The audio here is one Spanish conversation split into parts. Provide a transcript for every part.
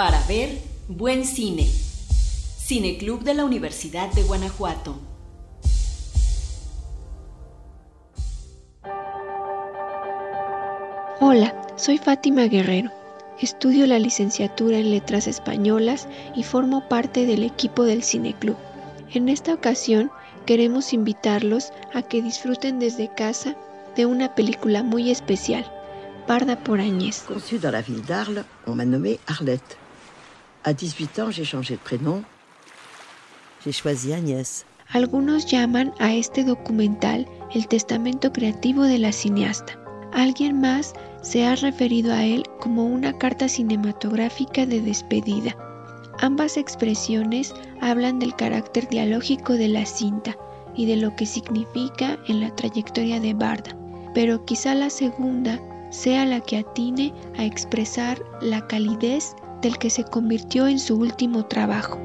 Para ver buen cine. Cineclub de la Universidad de Guanajuato. Hola, soy Fátima Guerrero. Estudio la licenciatura en Letras Españolas y formo parte del equipo del Cineclub. En esta ocasión queremos invitarlos a que disfruten desde casa de una película muy especial, Parda por Agnès. Conçue dans la ville d'Arles, on m'a nommée Arlette. À 18 ans, j'ai changé de prénom. J'ai choisi Agnès. Algunos llaman a este documental el testamento creativo de la cineasta. Alguien más se ha referido a él como una carta cinematográfica de despedida. Ambas expresiones hablan del carácter dialógico de la cinta y de lo que significa en la trayectoria de Barda, pero quizá la segunda sea la que atine a expresar la calidez del que se convirtió en su último trabajo.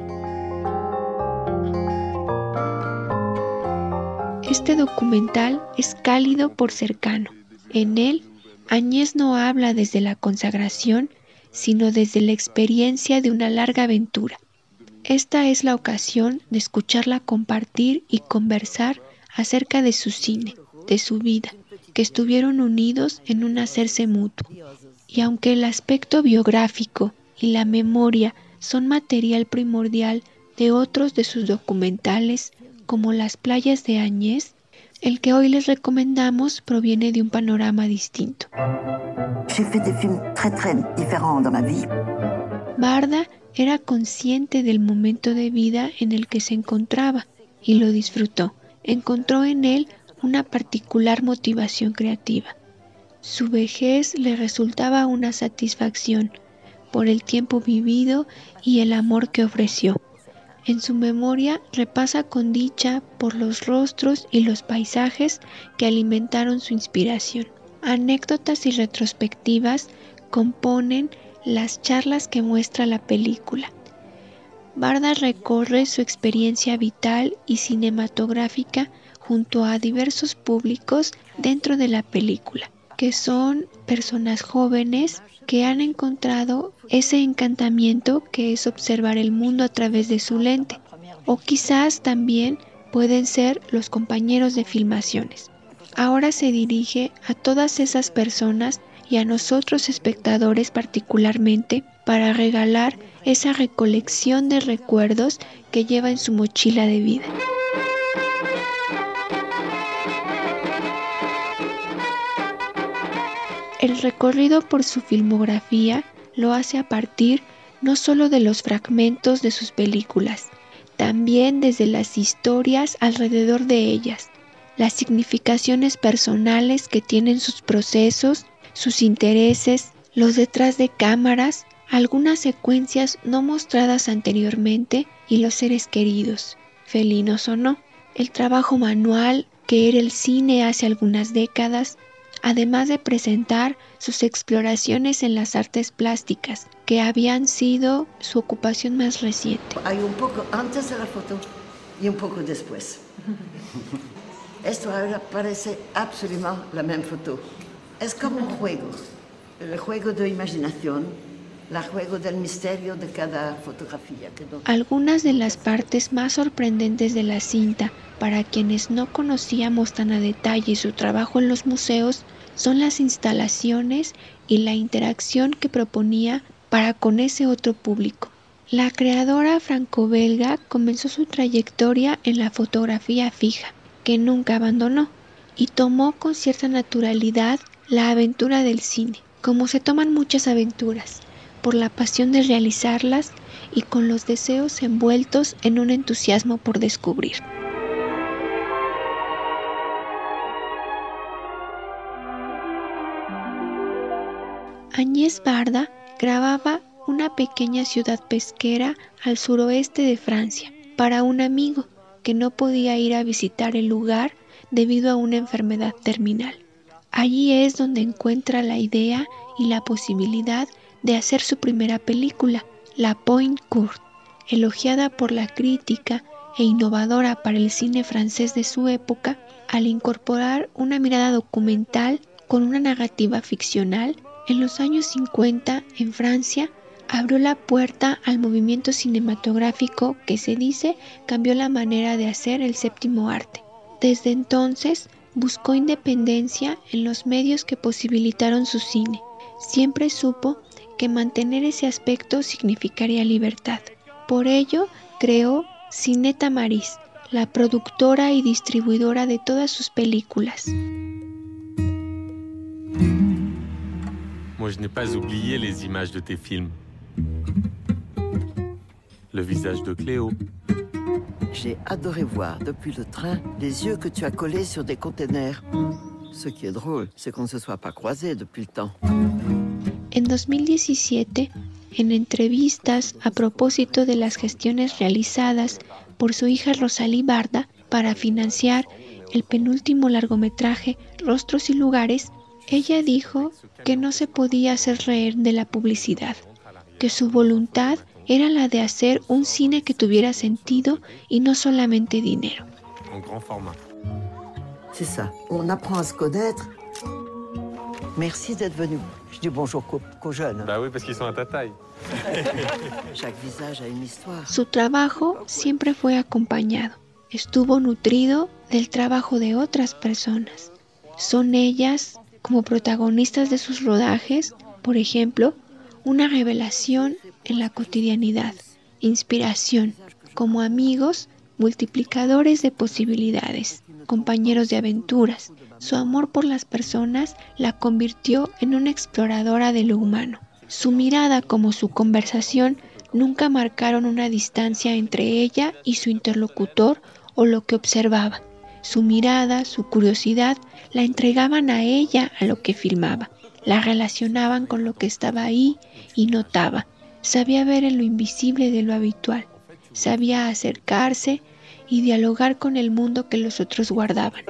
Este documental es cálido por cercano. En él, Añez no habla desde la consagración, sino desde la experiencia de una larga aventura. Esta es la ocasión de escucharla compartir y conversar acerca de su cine, de su vida, que estuvieron unidos en un hacerse mutuo. Y aunque el aspecto biográfico y la memoria son material primordial de otros de sus documentales, como Las playas de Añez, el que hoy les recomendamos proviene de un panorama distinto. Barda era consciente del momento de vida en el que se encontraba y lo disfrutó. Encontró en él una particular motivación creativa. Su vejez le resultaba una satisfacción por el tiempo vivido y el amor que ofreció. En su memoria repasa con dicha por los rostros y los paisajes que alimentaron su inspiración. Anécdotas y retrospectivas componen las charlas que muestra la película. Barda recorre su experiencia vital y cinematográfica junto a diversos públicos dentro de la película, que son personas jóvenes que han encontrado ese encantamiento que es observar el mundo a través de su lente, o quizás también pueden ser los compañeros de filmaciones. Ahora se dirige a todas esas personas y a nosotros espectadores particularmente para regalar esa recolección de recuerdos que lleva en su mochila de vida. El recorrido por su filmografía lo hace a partir no solo de los fragmentos de sus películas, también desde las historias alrededor de ellas, las significaciones personales que tienen sus procesos, sus intereses, los detrás de cámaras, algunas secuencias no mostradas anteriormente y los seres queridos, felinos o no, el trabajo manual que era el cine hace algunas décadas, además de presentar sus exploraciones en las artes plásticas, que habían sido su ocupación más reciente. Hay un poco antes de la foto y un poco después. Esto ahora parece absolutamente la misma foto. Es como un juego, el juego de imaginación, el juego del misterio de cada fotografía. Algunas de las partes más sorprendentes de la cinta, para quienes no conocíamos tan a detalle su trabajo en los museos, son las instalaciones y la interacción que proponía para con ese otro público. La creadora franco-belga comenzó su trayectoria en la fotografía fija, que nunca abandonó, y tomó con cierta naturalidad la aventura del cine, como se toman muchas aventuras, por la pasión de realizarlas y con los deseos envueltos en un entusiasmo por descubrir. Añez Barda grababa una pequeña ciudad pesquera al suroeste de Francia para un amigo que no podía ir a visitar el lugar debido a una enfermedad terminal. Allí es donde encuentra la idea y la posibilidad de hacer su primera película, La Point Courte, elogiada por la crítica e innovadora para el cine francés de su época al incorporar una mirada documental con una narrativa ficcional en los años 50, en Francia, abrió la puerta al movimiento cinematográfico que se dice cambió la manera de hacer el séptimo arte. Desde entonces buscó independencia en los medios que posibilitaron su cine. Siempre supo que mantener ese aspecto significaría libertad. Por ello, creó Cineta Maris, la productora y distribuidora de todas sus películas. Moi, je n'ai pas oublié les images de tes films. Le visage de Cléo. J'ai adoré voir depuis le train les yeux que tu as collés sur des containers. Ce qui est drôle, c'est qu'on ne se soit pas croisés depuis le temps. En 2017, en entrevistas a propósito de las gestiones realizadas por su hija Rosalí Barda para financiar el penúltimo largometraje Rostros y Lugares, ella dijo que no se podía hacer reír de la publicidad, que su voluntad era la de hacer un cine que tuviera sentido y no solamente dinero. En grand format. C'est ça. On apprend à se connaître. Merci d'être venu. Je dis bonjour qu'aux qu'aux jeunes. Bah oui, parce qu'ils sont à ta taille. Chaque visage a une histoire. Su trabajo siempre fue acompañado, estuvo nutrido del trabajo de otras personas. Son ellas, como protagonistas de sus rodajes, por ejemplo, una revelación en la cotidianidad, inspiración, como amigos, multiplicadores de posibilidades, compañeros de aventuras. Su amor por las personas la convirtió en una exploradora de lo humano. Su mirada como su conversación nunca marcaron una distancia entre ella y su interlocutor o lo que observaba. Su mirada, su curiosidad, la entregaban a ella a lo que filmaba. La relacionaban con lo que estaba ahí y notaba. Sabía ver en lo invisible de lo habitual. Sabía acercarse y dialogar con el mundo que los otros guardaban.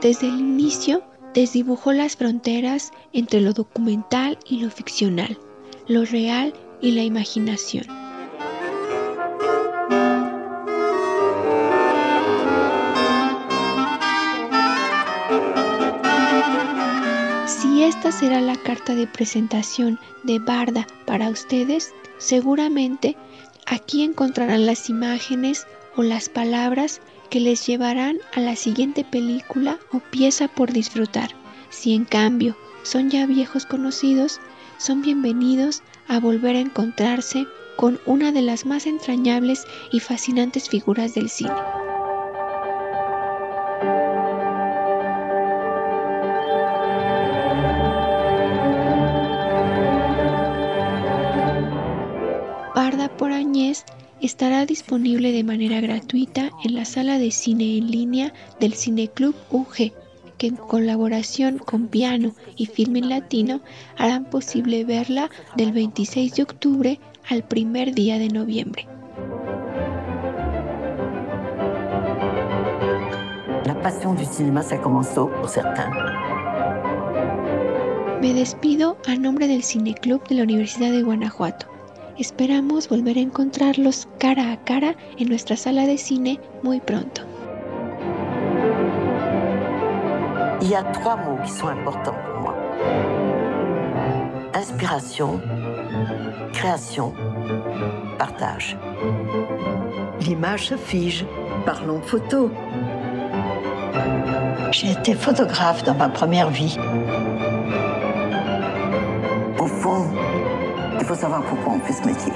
Desde el inicio, desdibujó las fronteras entre lo documental y lo ficcional, lo real y la imaginación. Si esta será la carta de presentación de Barda para ustedes, seguramente aquí encontrarán las imágenes o las palabras que les llevarán a la siguiente película o pieza por disfrutar. Si en cambio son ya viejos conocidos, son bienvenidos a volver a encontrarse con una de las más entrañables y fascinantes figuras del cine. Barda por Añez estará disponible de manera gratuita en la sala de cine en línea del Cineclub UG, que en colaboración con Piano y Filmin Latino harán posible verla del 26 de octubre al primer día de noviembre. La passion du cinéma, commence tôt pour certains. Me despido a nombre del Cineclub de la Universidad de Guanajuato. Esperamos volver a encontrarlos cara a cara en nuestra sala de cine muy pronto. Il y a trois mots qui sont importants pour moi. Inspiration, création, partage. L'image se fige. Parlons photo. J'ai été photographe dans ma première vie. Faut savoir pourquoi on fait ce métier.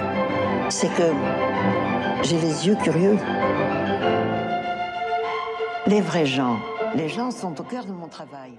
C'est que j'ai les yeux curieux. Les vrais gens, les gens sont au cœur de mon travail.